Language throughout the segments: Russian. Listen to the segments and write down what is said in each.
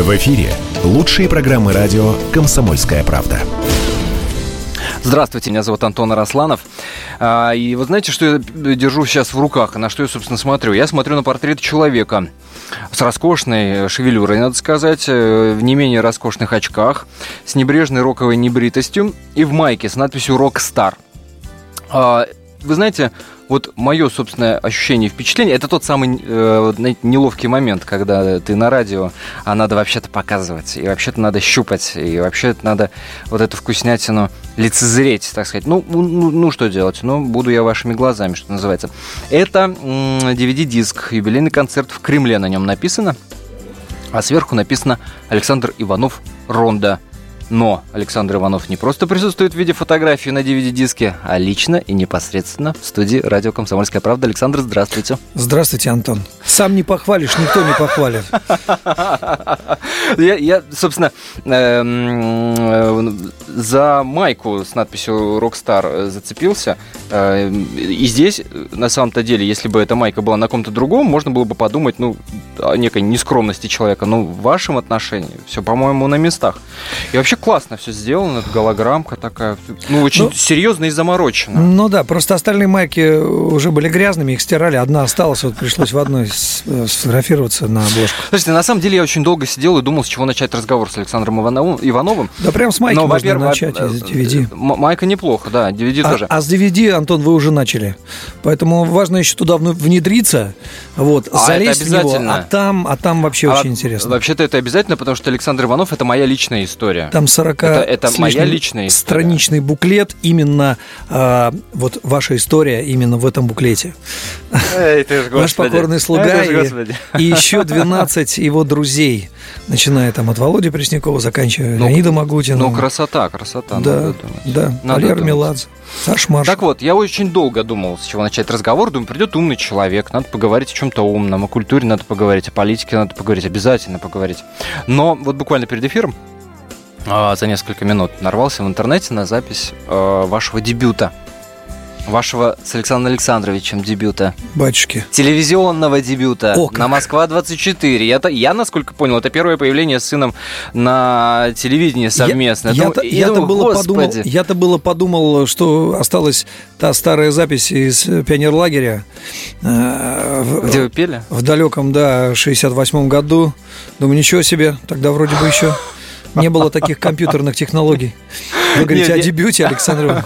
В эфире лучшие программы радио «Комсомольская правда». Здравствуйте, меня зовут Антон Арасланов. А, и вы знаете, что я держу сейчас в руках, на что я, собственно, смотрю? Я смотрю на портрет человека с роскошной шевелюрой, надо сказать, э, в не менее роскошных очках, с небрежной роковой небритостью и в майке с надписью «Рок-стар». Вы знаете, вот мое собственное ощущение и впечатление, это тот самый э, неловкий момент, когда ты на радио, а надо вообще-то показывать, и вообще-то надо щупать, и вообще-то надо вот эту вкуснятину лицезреть, так сказать. Ну, ну, ну что делать? Ну, буду я вашими глазами, что называется. Это DVD-диск, юбилейный концерт в Кремле на нем написано, а сверху написано Александр Иванов Ронда но Александр Иванов не просто присутствует в виде фотографии на DVD-диске, а лично и непосредственно в студии радио «Комсомольская правда». Александр, здравствуйте. Здравствуйте, Антон. Сам не похвалишь, никто не похвалит. Я, собственно, эм, э, за майку с надписью «Rockstar» зацепился. Э, и здесь, на самом-то деле, если бы эта майка была на ком-то другом, можно было бы подумать, ну, некой нескромности человека. Но в вашем отношении все, по-моему, на местах. И вообще классно все сделано, голограммка такая, ну, очень ну, серьезно и заморочено. Ну да, просто остальные майки уже были грязными, их стирали, одна осталась, вот пришлось в одной сфотографироваться на обложку. Слушайте, на самом деле я очень долго сидел и думал, с чего начать разговор с Александром Ивановым. Да прям с майки Но, можно начать, из DVD. Э, майка неплохо, да, DVD а, тоже. А с DVD, Антон, вы уже начали. Поэтому важно еще туда внедриться, вот, а, залезть в него, а там, а там вообще а, очень интересно. Вообще-то это обязательно, потому что Александр Иванов – это моя личная история. Там 40 это, это моя личная история. страничный буклет, именно э, вот ваша история именно в этом буклете. Эй, ты ж, Ваш покорный слуга Эй, и, и еще 12 его друзей, начиная там от Володи Преснякова, заканчивая ну, Леонидом Агутиным. Ну, красота, красота. Да, да, Валера Меладзе. Саш Маш. Так вот, я очень долго думал, с чего начать разговор. Думаю, придет умный человек, надо поговорить о чем-то умном, о культуре надо поговорить, о политике надо поговорить, обязательно поговорить. Но вот буквально перед эфиром а, за несколько минут нарвался в интернете на запись э, вашего дебюта. Вашего с Александром Александровичем дебюта. Батюшки. Телевизионного дебюта О, на Москва-24. Я, я, насколько понял, это первое появление с сыном на телевидении совместно. Я, я-то, я думаю, было подумал, я-то было подумал, что осталась та старая запись из пионерлагеря. Э, Где вы пели? В далеком, да, 68-м году. Думаю, ничего себе, тогда вроде бы еще не было таких компьютерных технологий. Вы говорите о дебюте, Александр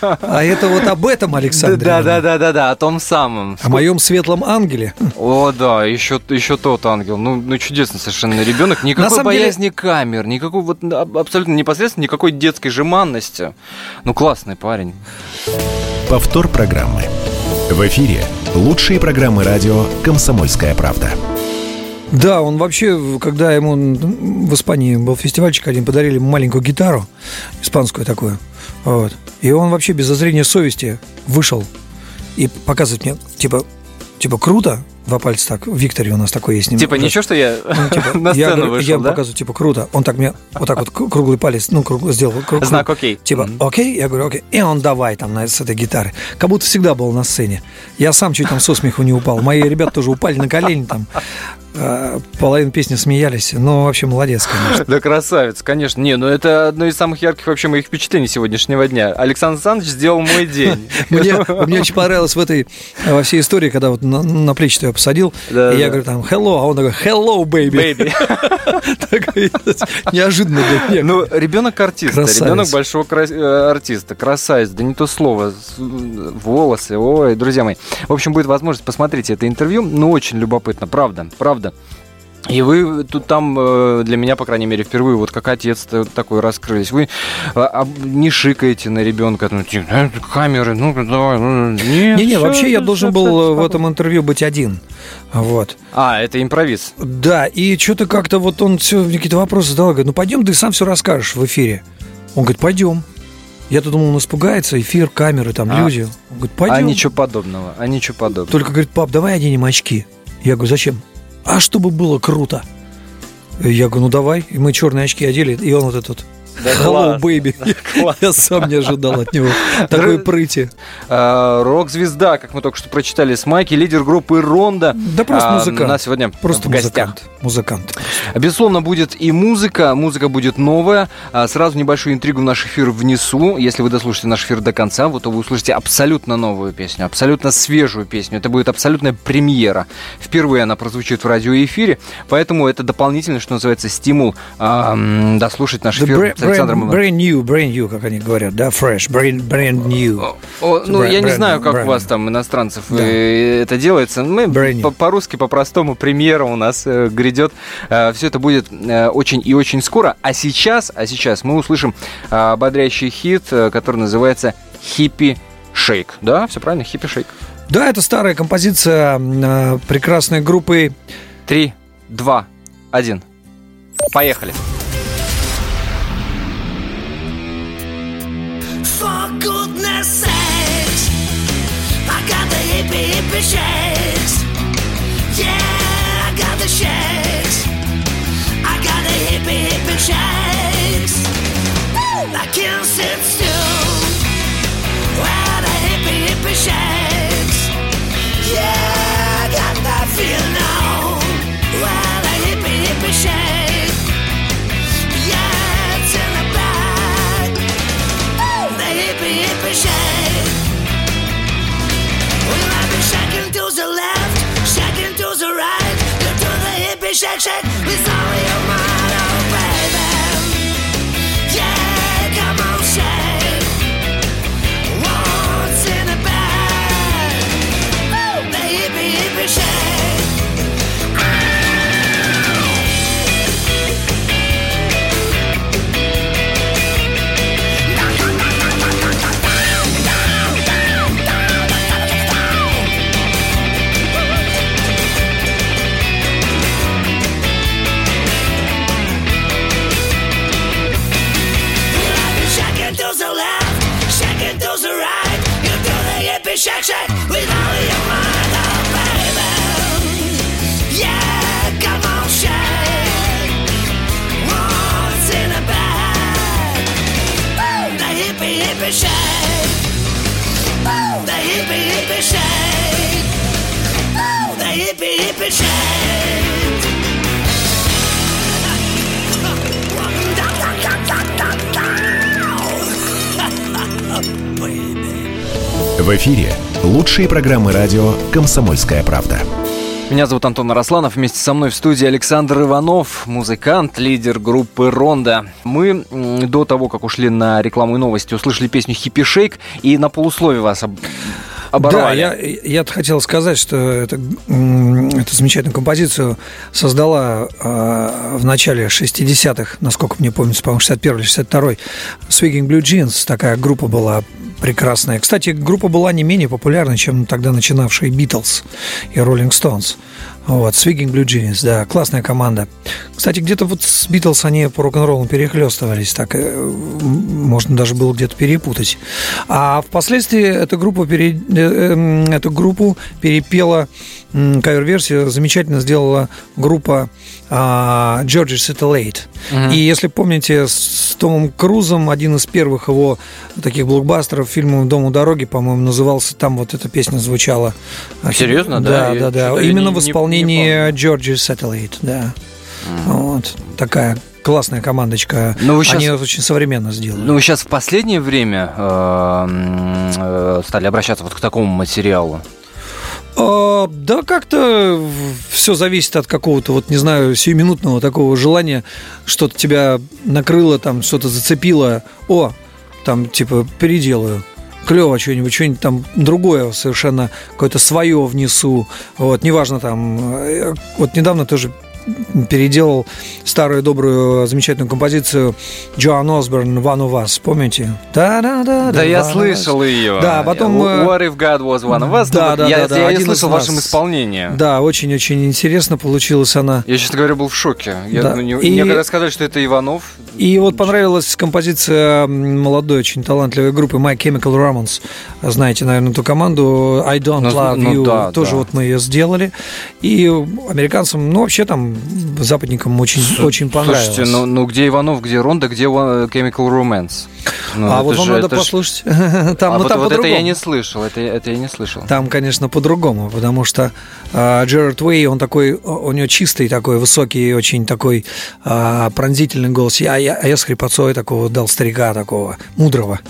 А это вот об этом, Александр Да, да, да, да, да, о том самом. О моем светлом ангеле. О, да, еще, еще тот ангел. Ну, ну чудесный совершенно ребенок. Никакой боязни камер, никакой вот абсолютно непосредственно никакой детской жеманности. Ну, классный парень. Повтор программы. В эфире лучшие программы радио «Комсомольская правда». Да, он вообще, когда ему в Испании был фестивальчик один, подарили маленькую гитару, испанскую такую, вот. И он вообще без зазрения совести вышел и показывает мне, типа, типа круто, два пальца так. В Викторе у нас такой есть. Типа ничего, что я ну, типа, на сцену я, вышел, Я да? показываю, типа, круто. Он так мне вот так вот круглый палец, ну, круг, сделал. Круг, Знак окей. Типа, mm-hmm. окей? Я говорю, окей. И он давай там на, с этой гитары. Как будто всегда был на сцене. Я сам чуть там со смеху не упал. Мои ребята тоже упали на колени там. А, половину песни смеялись. Но вообще молодец, конечно. Да красавец, конечно. Не, ну это одно из самых ярких вообще моих впечатлений сегодняшнего дня. Александр Александрович сделал мой день. Мне, очень понравилось в этой, во всей истории, когда вот на, плечи посадил, да, и я говорю там hello, а он такой hello, baby. baby. Неожиданно для меня. Ну, ребенок артиста, ребенок большого э, артиста, красавец, да не то слово, волосы, ой, друзья мои. В общем, будет возможность посмотреть это интервью, ну, очень любопытно, правда, правда. И вы тут там э, для меня, по крайней мере, впервые вот как отец такой раскрылись. Вы а, не шикаете на ребенка, ну, типа, «Э, камеры, ну, давай, ну, нет. Не-не, вообще я должен был в этом интервью быть один. Вот. А, это импровиз. Да, и что-то как-то вот он все какие-то вопросы задал, говорит, ну, пойдем, ты сам все расскажешь в эфире. Он говорит, пойдем. Я-то думал, он испугается, эфир, камеры, там, а, люди. Он говорит, пойдем. А ничего подобного, а ничего подобного. Только говорит, пап, давай оденем очки. Я говорю, зачем? А чтобы было круто. Я говорю, ну давай. И мы черные очки одели, и он вот этот Hello, baby. Я сам не ожидал от него такой прыти. А, рок-звезда, как мы только что прочитали с Майки, лидер группы Ронда. Да просто а, музыкант. На сегодня Просто в гостях. музыкант. Безусловно, будет и музыка. Музыка будет новая. А, Сразу небольшую интригу в наш эфир внесу. Если вы дослушаете наш эфир до конца, вот, то вы услышите абсолютно новую песню, абсолютно свежую песню. Это будет абсолютная премьера. Впервые она прозвучит в радиоэфире, поэтому это дополнительно, что называется, стимул дослушать наш эфир Александром brand, Ивановичем. brand new, brand new, как они говорят, да, fresh, brand, brand new. О, о, ну, Brand- я не brand знаю, как brand у вас там, иностранцев, Да. э, это делается. Мы по-русски, по-простому, премьера у нас э, грядет. Все это будет э, очень и очень скоро. А сейчас, а сейчас мы услышим э, ободряющий хит, э, который называется «Хиппи Шейк». Да, все правильно? «Хиппи Шейк». Да, это старая композиция э, прекрасной группы Три, два, один. Поехали. For hippie shakes. Yeah, I got the shakes. I got the hippie hippie shakes. I can't sit still. Well, the hippie hippie shakes. Yeah, I got that feel now. Well, the hippie hippie shake. Yeah, it's in the bag. The hippie hippie shake. Left, shaking to the right. You do the hippie shake shake В эфире лучшие программы радио «Комсомольская правда». Меня зовут Антон Арасланов. Вместе со мной в студии Александр Иванов, музыкант, лидер группы Ронда. Мы до того, как ушли на рекламу и новости, услышали песню «Хиппи Шейк» и на полусловие вас об... Да, оборвали. я, я хотел сказать, что это, эту замечательную композицию создала э, в начале 60-х, насколько мне помнится, по-моему, 61 или 62 Swinging Blue Jeans, такая группа была прекрасная. Кстати, группа была не менее популярна, чем тогда начинавшие Beatles и Rolling Stones. Вот, Swinging Blue Jeans, да, классная команда. Кстати, где-то вот с Битлз они по рок-н-роллу перехлестывались, так э, можно даже было где-то перепутать. А впоследствии эта группа, пере, э, э, эту группу перепела кавер-версию, замечательно сделала группа а, Georgia Satellite. И если помните, с Томом Крузом один из первых его таких блокбастеров фильма «Дом у дороги», по-моему, назывался, там вот эта песня звучала. Серьезно, да? Да, да, да. Именно в не- не исполнении Georgia Satellite, да. Вот. Такая классная командочка. Ну, вы щас- Они очень современно сделали. Ну, вы сейчас в последнее время э, э, стали обращаться вот к такому материалу. А, да, как-то все зависит от какого-то, вот не знаю, сиюминутного такого желания, что-то тебя накрыло, там что-то зацепило. О, там типа переделаю. Клево что-нибудь, что-нибудь там другое совершенно, какое-то свое внесу. Вот, неважно там. э, Вот недавно тоже переделал старую добрую замечательную композицию Джоан Осборн «One of Us», помните? Да, я one of us. слышал ее. Да, потом, э, What if God was one of us? Да, Ну, да, я, да, да, я, я один слышал в вашем исполнении. Да, очень-очень интересно получилась она. Я, честно говоря, был в шоке. Я, Да. ну, не- И- Мне когда сказали, что это Иванов, И вот понравилась композиция молодой, очень талантливой группы My Chemical Romance. Знаете, наверное, эту команду I Don't Ну, Love ну You. да, Тоже да. вот мы ее сделали. И американцам, ну, вообще там западникам очень, очень понравилось. Слушайте, ну, ну где Иванов, где Ронда, где э, Chemical Romance? Ну, а вот вам же- надо это ж- послушать. Там, А ну, вот, там вот это я не слышал, это, это я не слышал. Там, конечно, по-другому, потому что а, Джерард Уэй, он такой, у него чистый такой, высокий, очень такой а, пронзительный голос. Я, я, а я с хрипотцой такого дал старика такого, мудрого.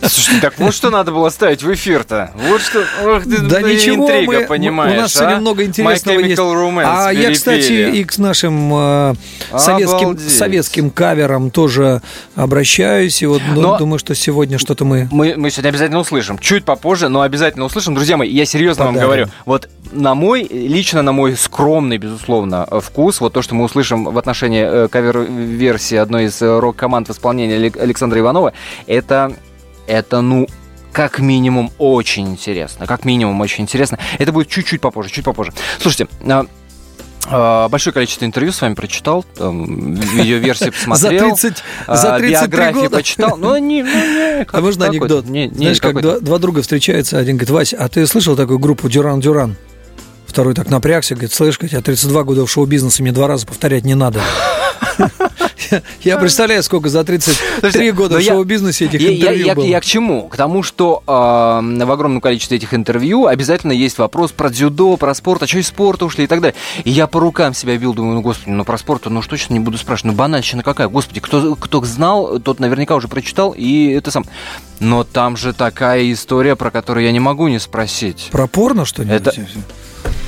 Слушайте, так вот что надо было ставить в эфир-то. Вот что, ох ты, Да блин, ничего, интрига, мы- понимаешь, у нас а? сегодня много интересного есть. Romance а я, кстати, и к нашим э, советским, Обалдеть. советским каверам тоже обращаюсь. И вот ну, Но- думаю, что сегодня что-то мы... Мы, мы сегодня обязательно услышим. Чуть попозже, но обязательно услышим. Друзья мои, я серьезно вам Подарим. говорю. Вот на мой, лично на мой скромный, безусловно, вкус, вот то, что мы услышим в отношении э, кавер-версии одной из э, рок-команд в исполнении Алек- Александра Иванова, это, это, ну, как минимум очень интересно. Как минимум очень интересно. Это будет чуть-чуть попозже, чуть попозже. Слушайте, а, а, Большое количество интервью с вами прочитал, там, видеоверсии За посмотрел. 30, а, за 33 биографии года. почитал. Ну, не, ну, не, А как- можно какой-то, анекдот? Не, не, Знаешь, как два, два друга встречаются, один говорит, Вася, а ты слышал такую группу Дюран-Дюран? Второй так напрягся, говорит, слышь, я 32 года в шоу-бизнесе, мне два раза повторять не надо. Я- представляю, сколько за 33 Слушайте, года но в шоу-бизнесе этих интервью было. я к чему? К тому, что в огромном количестве этих интервью обязательно есть вопрос про дзюдо, про спорт, а что из спорта ушли и так далее. И я по рукам себя бил, думаю, ну, господи, ну, про спорт, ну, уж точно не буду спрашивать. Ну, банальщина какая? Господи, кто, кто знал, тот наверняка уже прочитал, и это сам. Но там же такая история, про которую я не могу не спросить. Про порно что-нибудь? Это-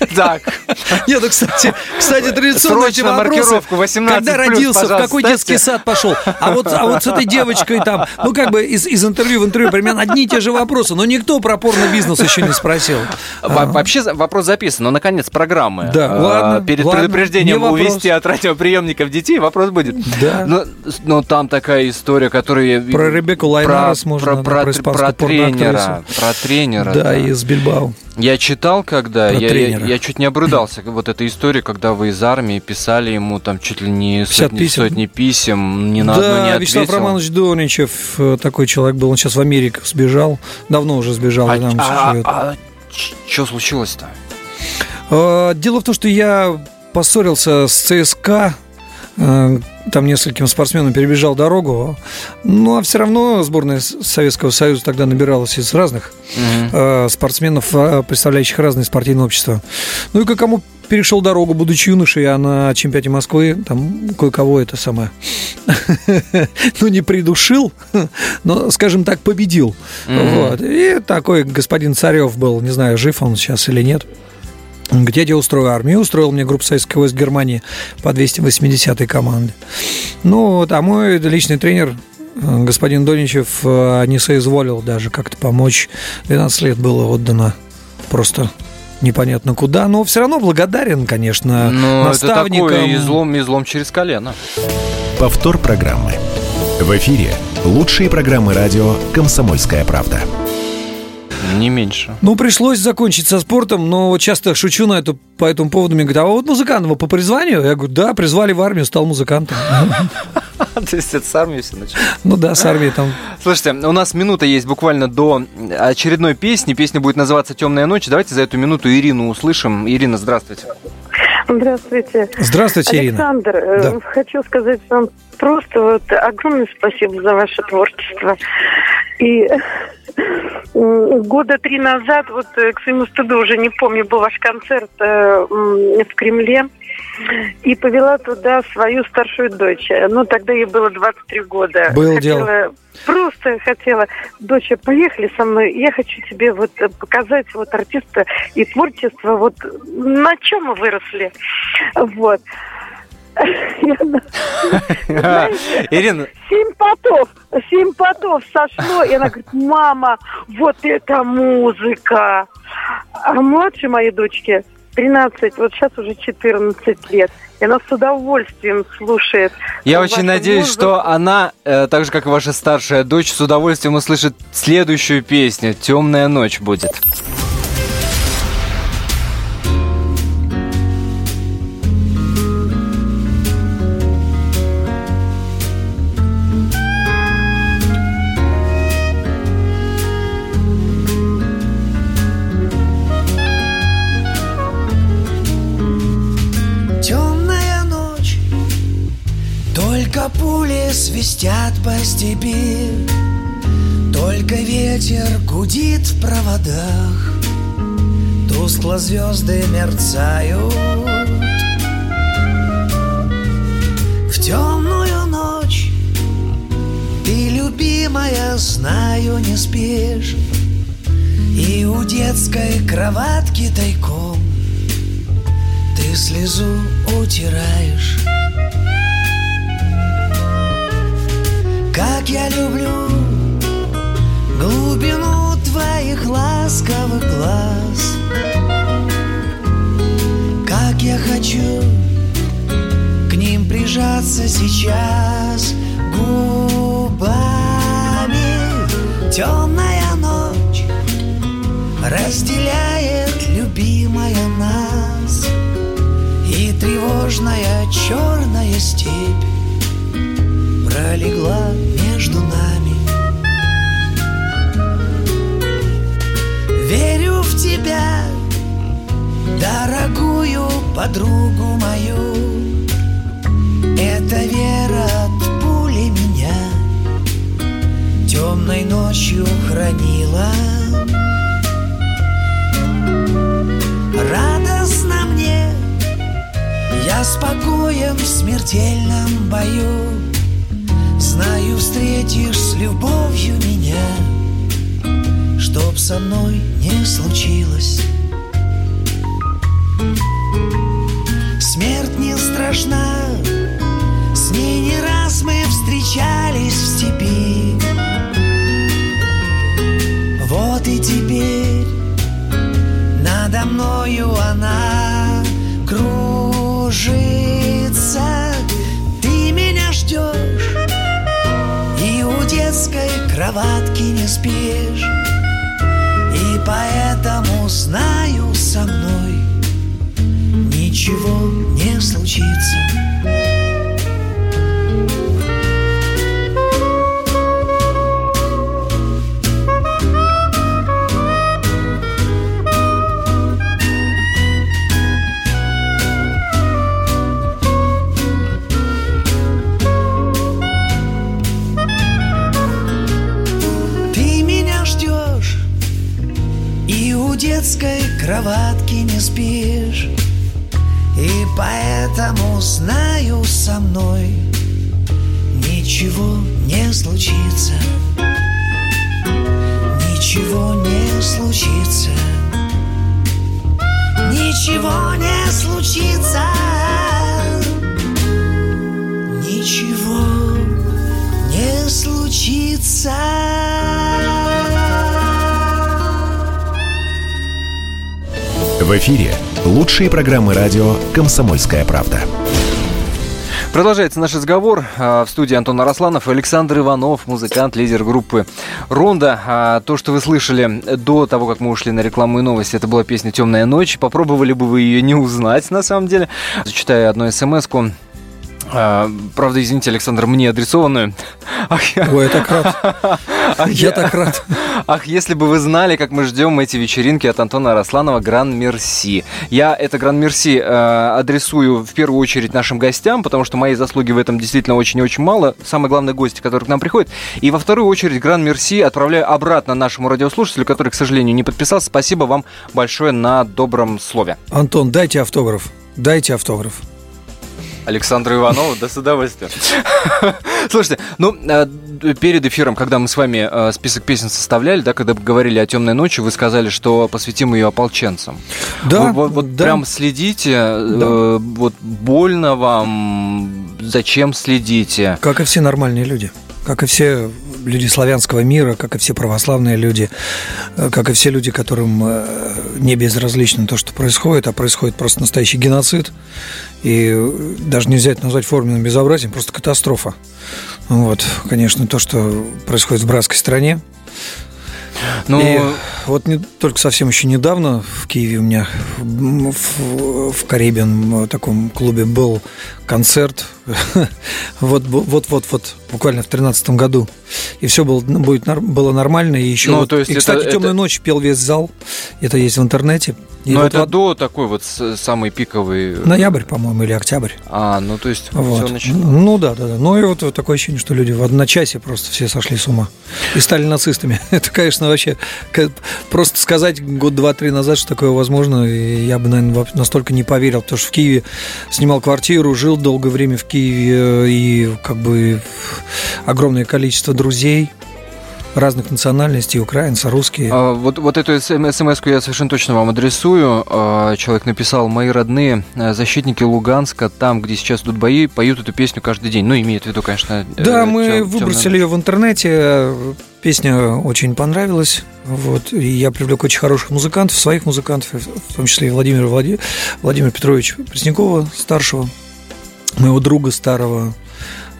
Так, Нет, ну, кстати, кстати, традиционно эти вопросы, маркировку 18 Когда родился, в какой детский сад пошел. А вот, а вот с этой девочкой там, ну, как бы из, из интервью в интервью примерно одни и те же вопросы, но никто про порно-бизнес еще не спросил. Во- Вообще вопрос записан, но наконец программы. Да, А, ладно, Перед предупреждением увести от радиоприемников детей вопрос будет. Да. Но, там такая история, которую я... Про Ребекку Лайнарес можно, про, тренера. Про тренера. Да, из Бильбао. Я читал, когда Про я, я, тренера. Я чуть не обрыдался. Вот эта история, когда вы из армии писали ему там чуть ли не 50 сотни писем. сотни писем, ни на одно не Да, ответил. Вячеслав Романович Доничев, э, такой человек был, он сейчас в Америку сбежал, давно уже сбежал, А, и там а, живет. что случилось-то? Э, Дело в том, что я поссорился с ЦСКА, там нескольким спортсменам перебежал дорогу, ну а все равно сборная Советского Союза тогда набиралась из разных э, спортсменов, э, представляющих разные спортивные общества. Ну и к кому перешел дорогу, будучи юношей, а на чемпионате Москвы там кое-кого это самое, ну не придушил, но, скажем так, победил. Вот. И такой господин Царев был, не знаю, жив он сейчас или нет. Говорит, я устрою армию. Устроил мне группу советских войск Германии по 280-й команде. Ну, вот, а мой личный тренер, э, господин Доничев, э, не соизволил даже как-то помочь. 12 лет было отдано просто непонятно куда. Но все равно благодарен, конечно, Ну, это наставникам. такой излом, излом через колено. Повтор программы. В эфире лучшие программы радио «Комсомольская правда». Не меньше. Ну, пришлось закончить со спортом, но вот часто шучу на эту, по этому поводу. Мне говорят, а вот музыкантом по призванию? Я говорю, да, призвали в армию, стал музыкантом. То есть это с армией все началось. Ну да, с армией там. Слушайте, у нас минута есть буквально до очередной песни. Песня будет называться «Темная ночь». Давайте за эту минуту Ирину услышим. Ирина, здравствуйте. Здравствуйте. Здравствуйте, Ирина. Александр, э, Да. хочу сказать вам просто вот огромное спасибо за ваше творчество. И года три назад, вот э, к своему стыду уже не помню, был ваш концерт э, в Кремле. И повела туда свою старшую дочь. Ну, тогда ей было 23 года. Было хотела, дело. Просто хотела, доча, поехали со мной. Я хочу тебе вот э, показать вот артиста и творчество, вот на чем мы выросли. Вот. Ирина, Семь потов, семь потов сошло, и она говорит, мама, вот это музыка. А младшей моей дочке 13, вот сейчас уже 14 лет. И она с удовольствием слушает. я очень надеюсь, музыку. что она, э, так же как и ваша старшая дочь, с удовольствием услышит следующую песню. «Темная ночь» будет. Свистят по степи. Только ветер гудит в проводах. Тускло звезды мерцают. В темную ночь Ты, любимая, знаю, не спишь. И у детской кроватки тайком Ты слезу утираешь Как я люблю глубину твоих ласковых глаз. Как я хочу к ним прижаться сейчас губами. Темная ночь разделяет любимая нас. И тревожная черная степь пролегла между нами. Верю в тебя, дорогую подругу мою. Эта вера от пули меня темной ночью хранила. Радостно мне, я спокоен в смертельном бою. Знаю, встретишь с любовью меня Чтоб со мной не случилось. Смерть не страшна С ней не раз мы встречались в степи. Вот и теперь Надо мною она кружится кроватки не спишь. И поэтому знаю со мной Ничего не случится кроватки не спишь. И поэтому знаю со мной Ничего не случится. Ничего не случится. Ничего не случится. Ничего не случится. В эфире лучшие программы радио «Комсомольская правда». Продолжается наш разговор. А, В студии Антон Арасланов и Александр Иванов, музыкант, лидер группы «Ронда». А, То, что вы слышали до того, как мы ушли на рекламу и новости, это была песня «Темная ночь». Попробовали бы вы ее не узнать, на самом деле. Зачитаю одну смс-ку. А, Правда, извините, Александр, мне адресованную. Ой, я так рад. ах, Я так рад. Ах, если бы вы знали, как мы ждем эти вечеринки от Антона Арасланова «Гран Мерси». Я это «Гран Мерси» э, адресую в первую очередь нашим гостям, потому что моей заслуги в этом действительно очень и очень мало. Самые главные гости, которые к нам приходят. И во вторую очередь «Гран Мерси» отправляю обратно нашему радиослушателю, который, к сожалению, не подписался. Спасибо вам большое на добром слове. Антон, дайте автограф. Дайте автограф. Александру Иванову, да с удовольствием. Слушайте, ну, э, перед эфиром, когда мы с вами э, список песен составляли, да, когда говорили о темной ночи, вы сказали, что посвятим ее ополченцам. Да, Вы вот, вот да. прям следите, э, вот больно вам, зачем следите? Как и все нормальные люди. Как и все люди славянского мира, как и все православные люди, э, как и все люди, которым э, не безразлично то, что происходит, а происходит просто настоящий геноцид. И э, даже нельзя это назвать форменным безобразием, просто катастрофа. Вот, конечно, то, что происходит в братской стране. Ну, И вот не, только совсем еще недавно в Киеве у меня в, в Карибин, в таком клубе был концерт. Вот, вот, вот, вот, буквально в тринадцатом году. И все было, будет, было нормально. И еще, Ну, вот- то есть и, это- кстати, это- «Темную ночь» пел весь зал. Это есть в интернете. И Но вот это вот до такой вот самый пиковый... ноябрь, по-моему, или октябрь. А, ну то есть Вот. все началось. Ну да, да, да. Ну и вот, вот такое ощущение, что люди в одночасье просто все сошли с ума и стали нацистами. Это, конечно, вообще просто сказать год, два, три назад, что такое возможно, я бы, наверное, настолько не поверил, потому что в Киеве снимал квартиру, жил долгое время в Киеве, э, и как бы огромное количество друзей разных национальностей, украинцы, русские. А, Вот, вот эту смс я совершенно точно вам адресую. А, Человек написал, мои родные э, защитники Луганска, там, где сейчас идут бои, поют эту песню каждый день. Ну, имеет в виду, конечно... э, Да, мы тем- выбросили темно- ее в интернете. Песня очень понравилась. Вот. И я привлек очень хороших музыкантов, своих музыкантов, в том числе и Владимира Влади... Владимира Петровича Преснякова, старшего, моего друга старого.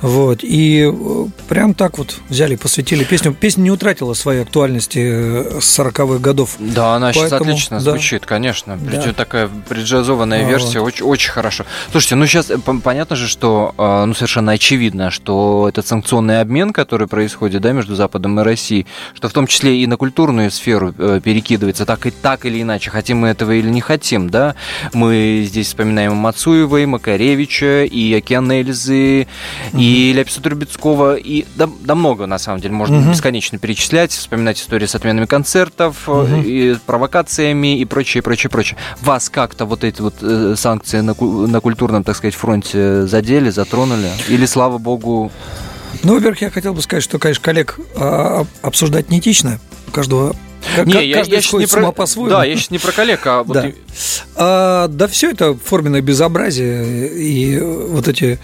Вот. И э, прям так вот взяли, посвятили песню. Песня не утратила своей актуальности э, с 40-х годов. Да, она сейчас Поэтому, отлично да. звучит, конечно. Да. Такая преджазованная А, версия, очень, очень хорошо. Слушайте, ну сейчас понятно же, что э, ну, совершенно очевидно, что этот санкционный обмен, который происходит да, между Западом и Россией, что в том числе и на культурную сферу э, перекидывается так и так или иначе, хотим мы этого или не хотим, да. Мы здесь вспоминаем Мацуева, и Макаревича, и Океан Эльзы, и Ляписа Трубецкого, и да, да много, на самом деле, можно Мгм. бесконечно перечислять, вспоминать истории с отменами концертов, Мгм. и провокациями и прочее, прочее, прочее. Вас как-то вот эти вот э, санкции на, на культурном, так сказать, фронте задели, затронули? Или, слава богу, Ну, во-первых, я хотел бы сказать, что, конечно, коллег а, обсуждать не этично. У каждого Как- Не, я, я не про... по-своему. Да, я сейчас не про коллег, а вот Да. и- А, да все это форменное безобразие и вот эти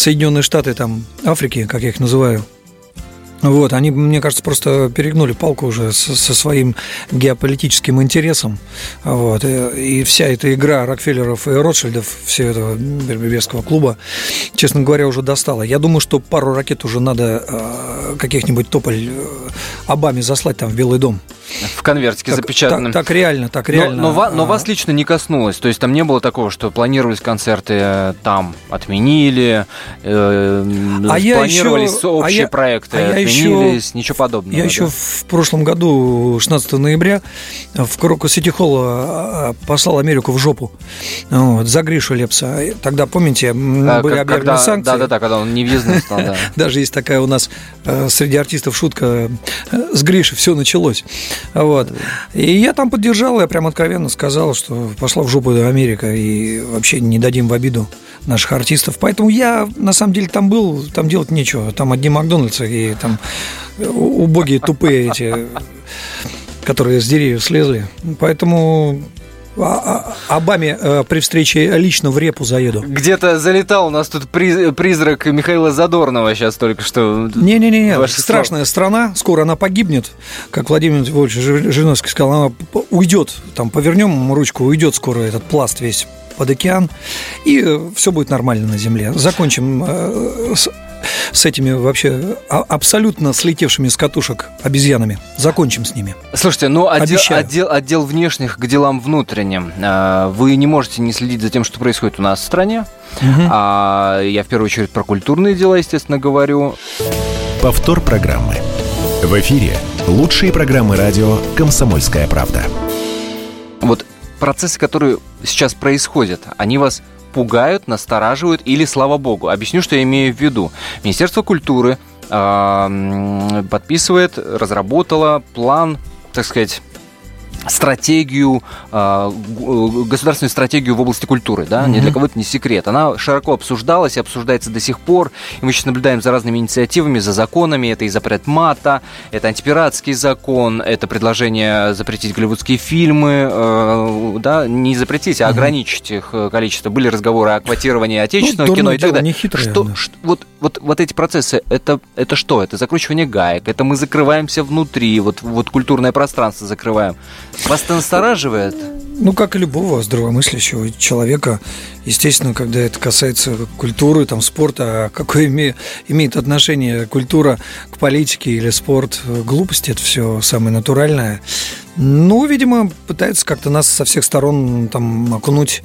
Соединенные Штаты там Африки, как я их называю, вот, они, мне кажется, просто перегнули палку уже со, со своим геополитическим интересом. Вот, и, и вся эта игра Рокфеллеров и Ротшильдов, все этого Берберского клуба, честно говоря, уже достала. Я думаю, что пару ракет уже надо э, каких-нибудь тополь э, Обаме заслать там в Белый дом. в конвертике Так, запечатанном. так, так реально, так Но- реально. Но, но А, вас лично не коснулось. То есть там не было такого, что планировались концерты э, там, отменили, э, А я планировались еще- общие а я- проекты, а я еще- ничего подобного. Я да? еще в прошлом году, 16 ноября, в Крокус Сити Холл а, послал Америку в жопу вот, за Гришу Лепса. Тогда, помните, А, были как- объявлены когда, санкции. Да, да, да, когда он невъездным стал, да. Даже есть такая у нас э, среди артистов шутка э, с Гришей все началось. Вот. И я там поддержал, я прям откровенно сказал, что пошла в жопу Америка и вообще не дадим в обиду наших артистов. Поэтому я на самом деле там был, там делать нечего. Там одни Макдональдсы и там убогие тупые эти, которые с деревьев слезли. Поэтому а- а- Обаме э, при встрече лично в репу заеду. Где-то залетал у нас тут приз- призрак Михаила Задорнова сейчас только что. Не-не-не, страшная страна, скоро она погибнет, как Владимир Львович Жир- Жириновский сказал, она уйдет, там повернем ручку, уйдет скоро этот пласт весь под океан, и все будет нормально на Земле. Закончим э, с, с этими вообще а- абсолютно слетевшими с катушек обезьянами. Закончим с ними. Слушайте, ну отдел, Обещаю. отдел, отдел внешних к делам внутренним. А, Вы не можете не следить за тем, что происходит у нас в стране. А, я в первую очередь про культурные дела, естественно, говорю. Повтор программы. В эфире лучшие программы радио «Комсомольская правда». Вот процессы, которые сейчас происходят, они вас пугают, настораживают или, слава богу, объясню, что я имею в виду. Министерство культуры а, подписывает, разработало план, так сказать, стратегию, а, г- государственную стратегию в области культуры, да, ни для кого это не секрет. Она широко обсуждалась и обсуждается до сих пор. И мы сейчас наблюдаем за разными инициативами, за законами. Это и запрет мата, это антипиратский закон, это предложение запретить голливудские фильмы, э, да, не запретить, а ограничить их э, количество. Были разговоры о квотировании отечественного Ну, кино и так далее. Что, да. что- вот, вот, вот эти процессы, это, это что? Это закручивание гаек, это мы закрываемся внутри, вот, вот культурное пространство закрываем. Вас настораживает? Ну, как и любого здравомыслящего человека, естественно, когда это касается культуры, там, спорта, а какое име- имеет отношение культура к политике или спорт, глупости, это все самое натуральное. Ну, видимо, пытается как-то нас со всех сторон там окунуть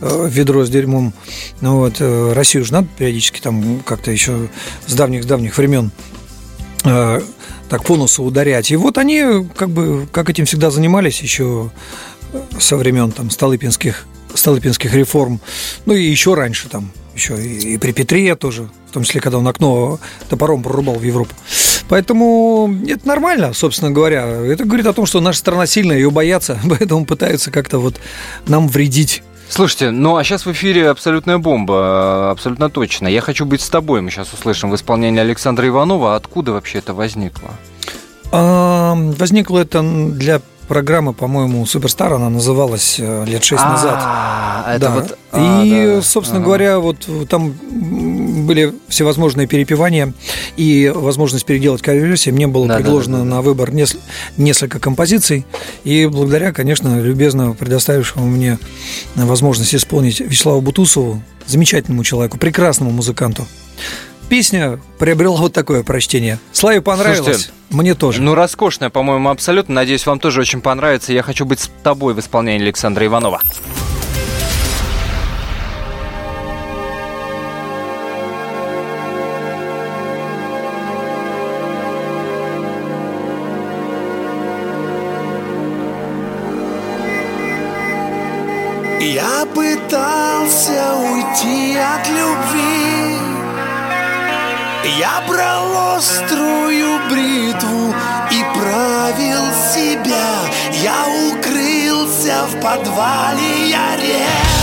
э, ведро с дерьмом. Ну, вот, э, Россию же надо периодически там как-то еще с давних-давних времен э, так по носу ударять. И вот они как бы, как этим всегда занимались еще со времен там Столыпинских, Столыпинских реформ, ну и еще раньше там, еще и, и при Петре тоже, в том числе, когда он окно топором прорубал в Европу. Поэтому это нормально, собственно говоря. Это говорит о том, что наша страна сильная, ее боятся, поэтому пытаются как-то вот нам вредить. Слушайте, ну а сейчас в эфире абсолютная бомба, абсолютно точно. Я хочу быть с тобой. Мы сейчас услышим в исполнении Александра Иванова. Откуда вообще это возникло? Возникло это для программы, по-моему, Суперстар, она называлась э, лет шесть назад. А, это Да. вот- а, и, да. собственно Ага. говоря, вот там м, были всевозможные перепевания и возможность переделать кавер-версии. Мне было да, предложено да, да, да. на выбор нес- несколько композиций. И благодаря, конечно, любезно предоставившему мне возможность исполнить Вячеславу Бутусову, замечательному человеку, прекрасному музыканту, песня приобрела вот такое прочтение. Славе понравилось, Слушайте, мне тоже. Ну, роскошная, по-моему, абсолютно. Надеюсь, вам тоже очень понравится. Я хочу быть с тобой в исполнении Александра Иванова. Я пытался уйти от любви Я брал острую бритву и правил себя. Я укрылся в подвале, я резал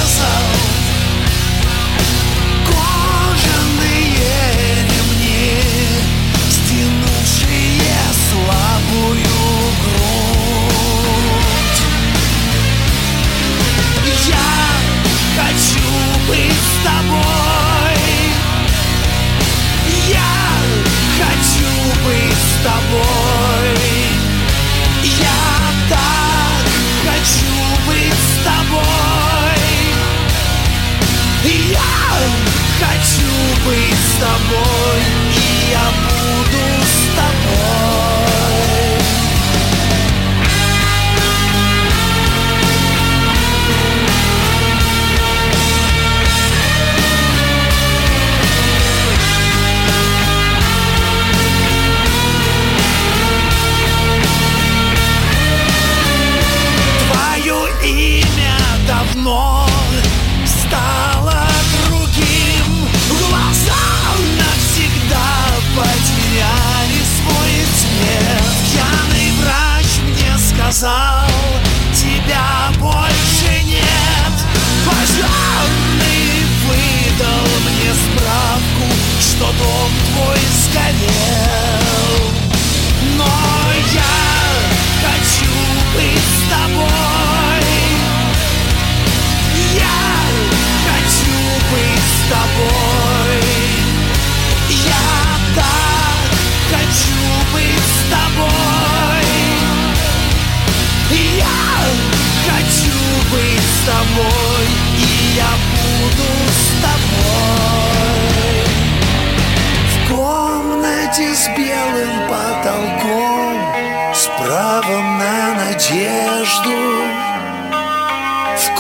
быть с тобой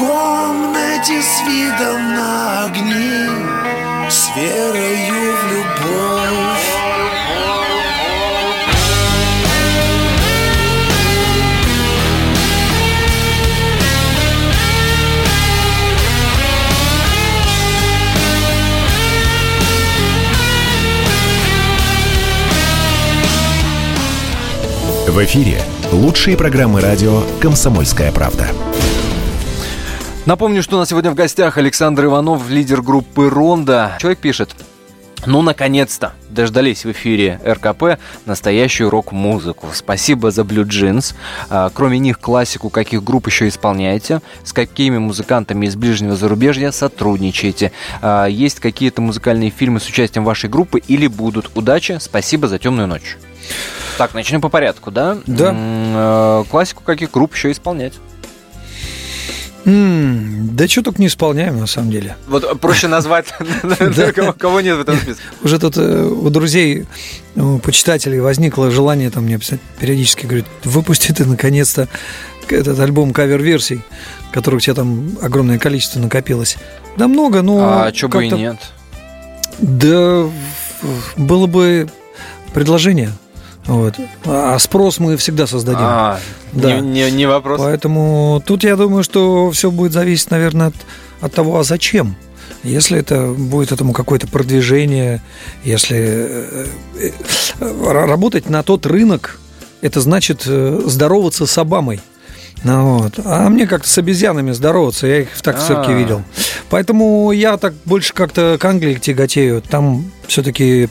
комнате с видом на огни С верою в любовь В эфире лучшие программы радио «Комсомольская правда». Напомню, что у нас сегодня в гостях Александр Иванов, лидер группы «Ронда». Человек пишет, ну, наконец-то, дождались в эфире РКП настоящую рок-музыку. Спасибо за Blue Jeans. А, Кроме них, классику каких групп еще исполняете? С какими музыкантами из ближнего зарубежья сотрудничаете? А, Есть какие-то музыкальные фильмы с участием вашей группы или будут? Удачи, спасибо за темную ночь. Так, начнем по порядку, да? Да. Э, Классику каких групп еще исполнять? Да что только не исполняем, на самом деле. Вот проще назвать, кого- нет в этом списке. Уже тут э, у друзей, у почитателей возникло желание там мне писать периодически, говорит, выпусти ты наконец-то этот альбом кавер-версий, которых у тебя там огромное количество накопилось. Да много, но... А что бы и нет? Да было бы предложение. Вот. А спрос мы всегда создадим. А, Да. не, не- не вопрос. Поэтому тут я думаю, что все будет зависеть, наверное, от, от того, а зачем. Если это будет этому какое-то продвижение, если э, э, э, работать на тот рынок, это значит здороваться с Обамой. Ну, вот. А мне как-то с обезьянами здороваться, я их так в цирке А. видел. Поэтому я так больше как-то к Англии тяготею. Там все-таки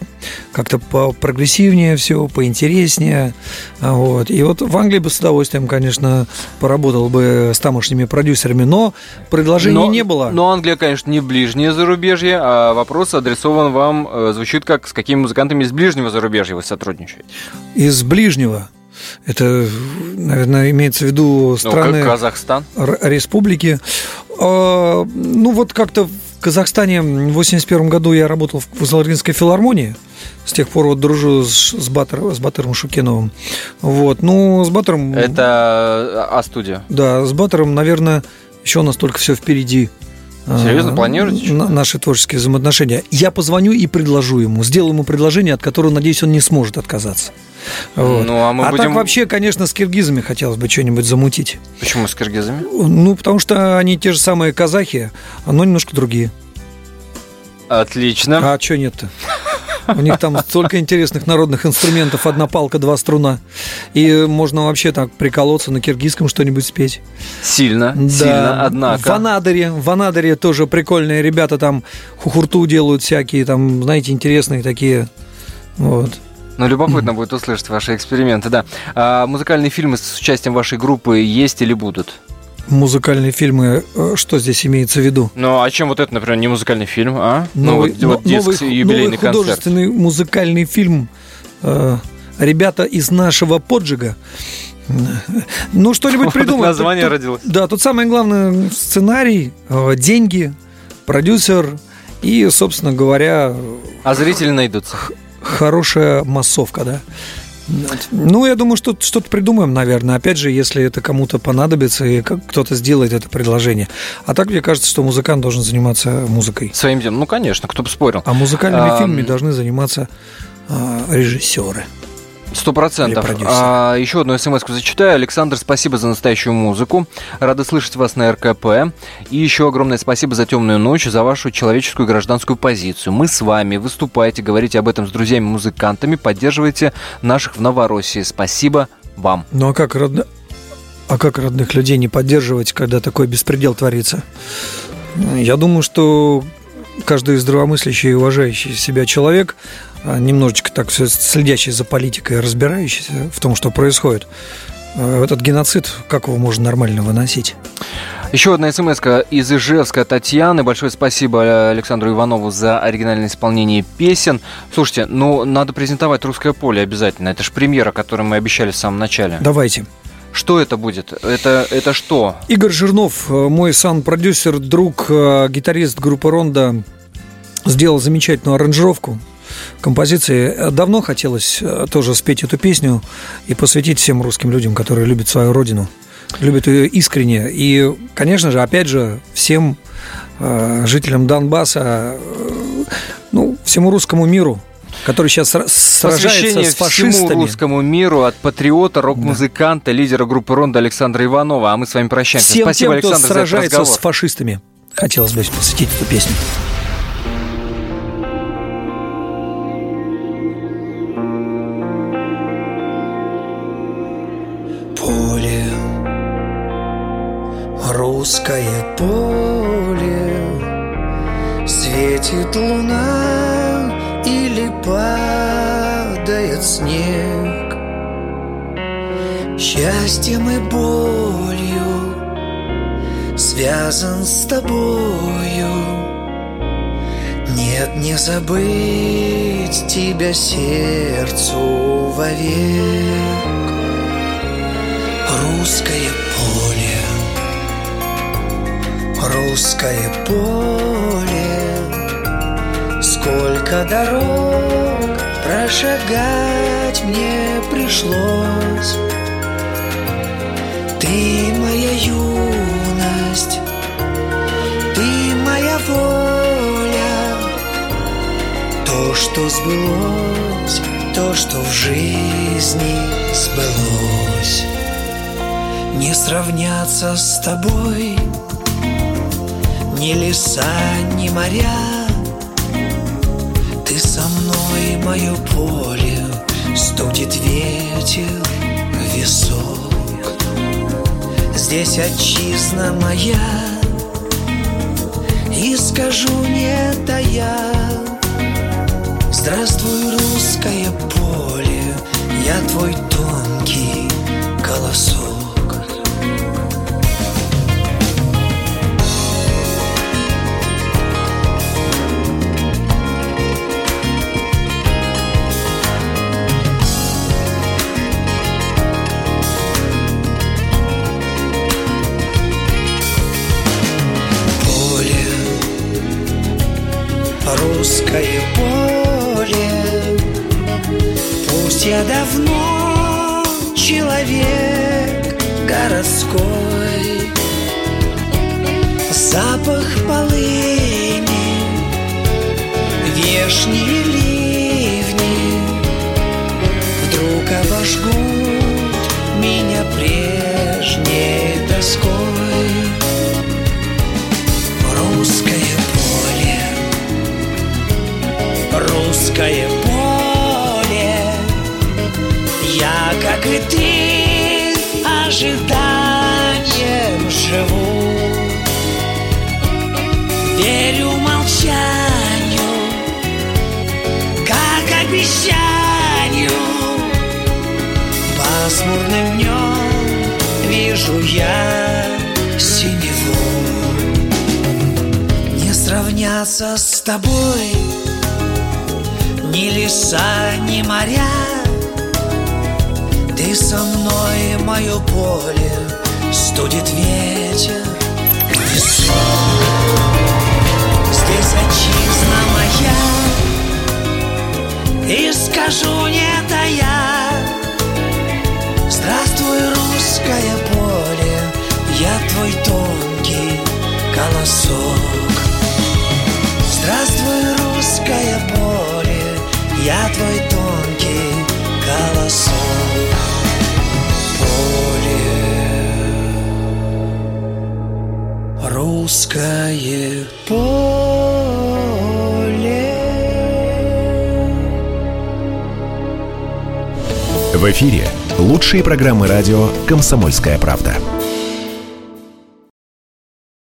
как-то прогрессивнее все, поинтереснее. А Вот. И вот в Англии бы с удовольствием, конечно, поработал бы с тамошними продюсерами, но предложений но, не было. Но Англия, конечно, не ближнее зарубежье, а вопрос адресован вам, э, звучит как с какими музыкантами из ближнего зарубежья вы сотрудничаете. Из ближнего. Это, наверное, имеется в виду Ну, страны... как Казахстан. Республики. А, Ну, вот как-то в Казахстане в 81 году я работал в Кузаларинской филармонии. С тех пор вот дружу с, с, Батыр- с Батыром Шукеновым. Вот. Ну, с Батыром... Это А-студия. Да, с Батыром, наверное, еще у нас только все впереди. Серьезно? А, Планируете на- Наши творческие взаимоотношения. Я позвоню и предложу ему. Сделаю ему предложение, от которого, надеюсь, он не сможет отказаться. Вот. Ну, а мы так будем... вообще, конечно, с киргизами хотелось бы что-нибудь замутить. Почему с киргизами? Ну, потому что они те же самые казахи, но немножко другие. Отлично. А что нет-то? У них там столько интересных народных инструментов, одна палка, два струна. И можно вообще так приколоться на киргизском что-нибудь спеть. Сильно, сильно, однако. В Анадыре, в Анадыре тоже прикольные ребята там хухурту делают всякие, там, знаете, интересные такие. Вот. Ну, любопытно будет услышать ваши эксперименты, да. А музыкальные фильмы с участием вашей группы есть или будут? Музыкальные фильмы, э, что здесь имеется в виду? Ну, а чем вот это, например, не музыкальный фильм, а? Новый, ну, вот, вот но- новый, диск, юбилейный новый концерт. художественный музыкальный фильм э, «Ребята из нашего поджига». Ну, что-нибудь Вот придумать. название Тут- тут- родилось. Да, тут самое главное сценарий, э, деньги, продюсер и, собственно говоря, А зрители найдутся. хорошая массовка, да. Ну, я думаю, что что-то придумаем, наверное. Опять же, если это кому-то понадобится, и кто-то сделает это предложение. А так, мне кажется, что музыкант должен заниматься музыкой. Своим делом. Ну, конечно, кто бы спорил. А музыкальными Ам. фильмами должны заниматься а, режиссеры. Сто процентов. А, еще одну смс зачитаю. Александр, спасибо за настоящую музыку. Рады слышать вас на РКП. И еще огромное спасибо за темную ночь, за вашу человеческую гражданскую позицию. Мы с вами. Выступайте, говорите об этом с друзьями-музыкантами, поддерживайте наших в Новороссии. Спасибо вам. Ну а как, родно- а как родных людей не поддерживать, когда такой беспредел творится? Я думаю, что каждый здравомыслящий и уважающий себя человек, немножечко так следящий за политикой, разбирающийся в том, что происходит, э, этот геноцид, как его можно нормально выносить? Еще одна смс из Ижевска Татьяны. Большое спасибо Александру Иванову за оригинальное исполнение песен. Слушайте, ну надо презентовать русское поле обязательно. Это же премьера, которую мы обещали в самом начале. Давайте. Что это будет? Это, это что? Игорь Жирнов, э, мой сан-продюсер, друг, э, гитарист группы Ронда, сделал замечательную аранжировку композиции. Давно хотелось э, тоже спеть эту песню и посвятить всем русским людям, которые любят свою родину, любят ее искренне. И, конечно же, опять же, всем э, жителям Донбасса, э, ну, всему русскому миру, который сейчас сражается с всему фашистами. русскому миру от патриота, рок-музыканта, лидера группы Ронда Александра Иванова. А мы с вами прощаемся. Всем Спасибо, тем, кто Александр, за этот сражается с фашистами. Хотелось бы посвятить эту песню. Русское поле, Светит луна или падает снег. Счастьем и болью связан с тобою. Нет, не забыть тебя сердцу вовек. Русское поле, русское поле, Сколько дорог прошагать мне пришлось. Ты моя юность, ты моя воля, То, что сбылось то, что в жизни сбылось. Не сравняться с тобой Ни леса, ни моря. Ты со мной, мое поле Студит ветер, висок. Здесь отчизна моя И скажу не тая Здравствуй, русское поле Я твой тонкий Пасмурным днем вижу я синеву. Не сравняться с тобой Ни леса, ни моря. Ты со мной, мое поле Студит ветер. Весной Здесь отчизна моя. И скажу не тая Здравствуй, русское поле Я твой тонкий колосок. Здравствуй, русское поле Я твой тонкий колосок. Поле. Русское поле. В эфире лучшие программы радио «Комсомольская правда».